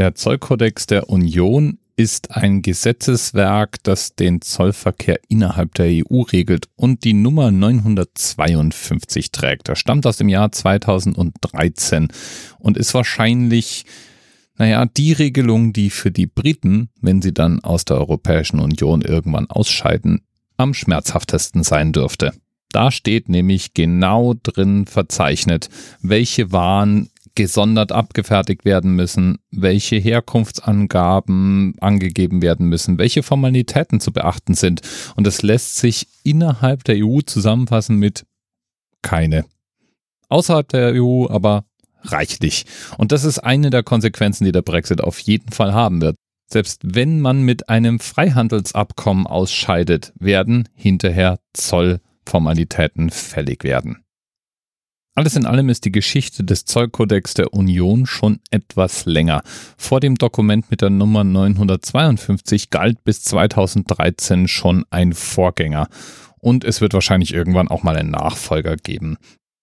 Der Zollkodex der Union ist ein Gesetzeswerk, das den Zollverkehr innerhalb der EU regelt und die Nummer 952 trägt. Er stammt aus dem Jahr 2013 und ist wahrscheinlich naja, die Regelung, die für die Briten, wenn sie dann aus der Europäischen Union irgendwann ausscheiden, am schmerzhaftesten sein dürfte. Da steht nämlich genau drin verzeichnet, welche Waren gesondert abgefertigt werden müssen, welche Herkunftsangaben angegeben werden müssen, welche Formalitäten zu beachten sind. Und es lässt sich innerhalb der EU zusammenfassen mit keine. Außerhalb der EU aber reichlich. Und das ist eine der Konsequenzen, die der Brexit auf jeden Fall haben wird. Selbst wenn man mit einem Freihandelsabkommen ausscheidet, werden hinterher Zollformalitäten fällig werden. Alles in allem ist die Geschichte des Zollkodex der Union schon etwas länger. Vor dem Dokument mit der Nummer 952 galt bis 2013 schon ein Vorgänger. Und es wird wahrscheinlich irgendwann auch mal einen Nachfolger geben.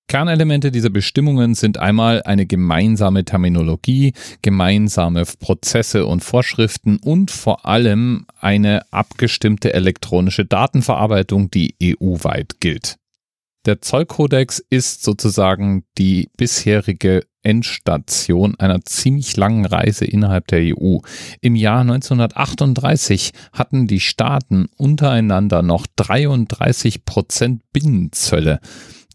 Kernelemente dieser Bestimmungen sind einmal eine gemeinsame Terminologie, gemeinsame Prozesse und Vorschriften und vor allem eine abgestimmte elektronische Datenverarbeitung, die EU-weit gilt. Der Zollkodex ist sozusagen die bisherige Endstation einer ziemlich langen Reise innerhalb der EU. Im Jahr 1938 hatten die Staaten untereinander noch 33 Prozent Binnenzölle.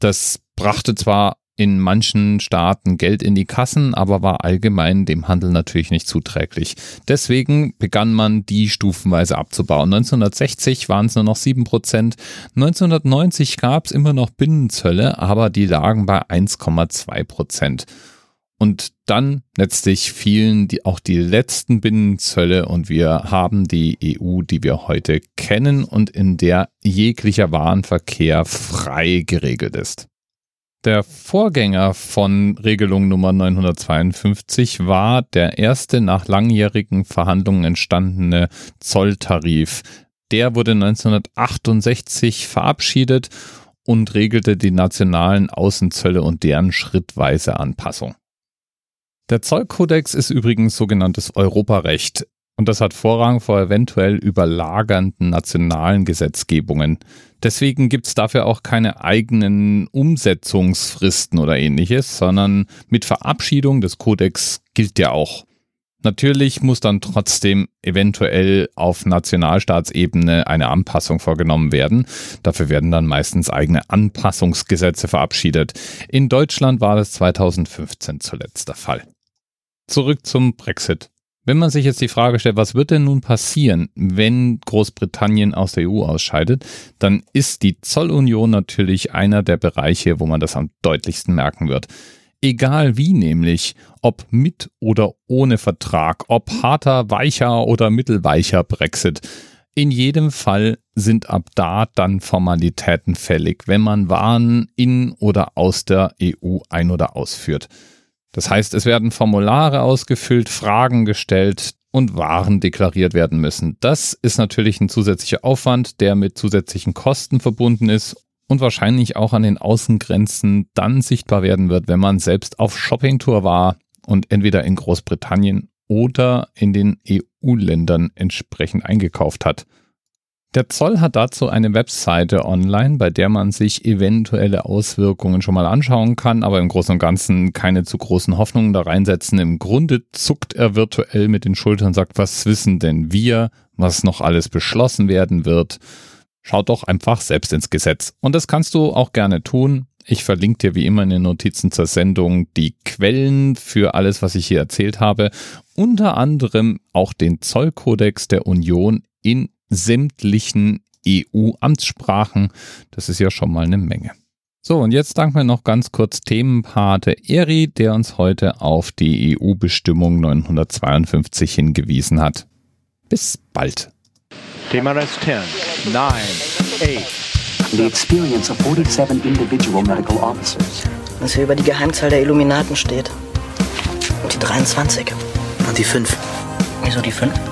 Das brachte zwar in manchen Staaten Geld in die Kassen, aber war allgemein dem Handel natürlich nicht zuträglich. Deswegen begann man die stufenweise abzubauen. 1960 waren es nur noch 7%, 1990 gab es immer noch Binnenzölle, aber die lagen bei 1,2%. Und dann letztlich fielen die, auch die letzten Binnenzölle und wir haben die EU, die wir heute kennen und in der jeglicher Warenverkehr frei geregelt ist. Der Vorgänger von Regelung Nummer 952 war der erste nach langjährigen Verhandlungen entstandene Zolltarif. Der wurde 1968 verabschiedet und regelte die nationalen Außenzölle und deren schrittweise Anpassung. Der Zollkodex ist übrigens sogenanntes Europarecht und das hat Vorrang vor eventuell überlagernden nationalen Gesetzgebungen. Deswegen gibt es dafür auch keine eigenen Umsetzungsfristen oder ähnliches, sondern mit Verabschiedung des Kodex gilt ja auch. Natürlich muss dann trotzdem eventuell auf Nationalstaatsebene eine Anpassung vorgenommen werden. Dafür werden dann meistens eigene Anpassungsgesetze verabschiedet. In Deutschland war das 2015 zuletzt der Fall. Zurück zum Brexit. Wenn man sich jetzt die Frage stellt, was wird denn nun passieren, wenn Großbritannien aus der EU ausscheidet, dann ist die Zollunion natürlich einer der Bereiche, wo man das am deutlichsten merken wird. Egal wie nämlich, ob mit oder ohne Vertrag, ob harter, weicher oder mittelweicher Brexit. In jedem Fall sind ab da dann Formalitäten fällig, wenn man Waren in oder aus der EU ein- oder ausführt. Das heißt, es werden Formulare ausgefüllt, Fragen gestellt und Waren deklariert werden müssen. Das ist natürlich ein zusätzlicher Aufwand, der mit zusätzlichen Kosten verbunden ist und wahrscheinlich auch an den Außengrenzen dann sichtbar werden wird, wenn man selbst auf Shoppingtour war und entweder in Großbritannien oder in den EU-Ländern entsprechend eingekauft hat. Der Zoll hat dazu eine Webseite online, bei der man sich eventuelle Auswirkungen schon mal anschauen kann, aber im Großen und Ganzen keine zu großen Hoffnungen da reinsetzen. Im Grunde zuckt er virtuell mit den Schultern und sagt, was wissen denn wir, was noch alles beschlossen werden wird. Schaut doch einfach selbst ins Gesetz. Und das kannst du auch gerne tun. Ich verlinke dir wie immer in den Notizen zur Sendung die Quellen für alles, was ich hier erzählt habe. Unter anderem auch den Zollkodex der Union in sämtlichen EU-Amtssprachen. Das ist ja schon mal eine Menge. So, und jetzt danken wir noch ganz kurz Themenpate Eri, der uns heute auf die EU-Bestimmung 952 hingewiesen hat. Bis bald. Thema Rest 10, 9, 8. The experience of 47 individual medical officers. Was hier über die Geheimzahl der Illuminaten steht. Und die 23. Und die 5. Wieso die 5?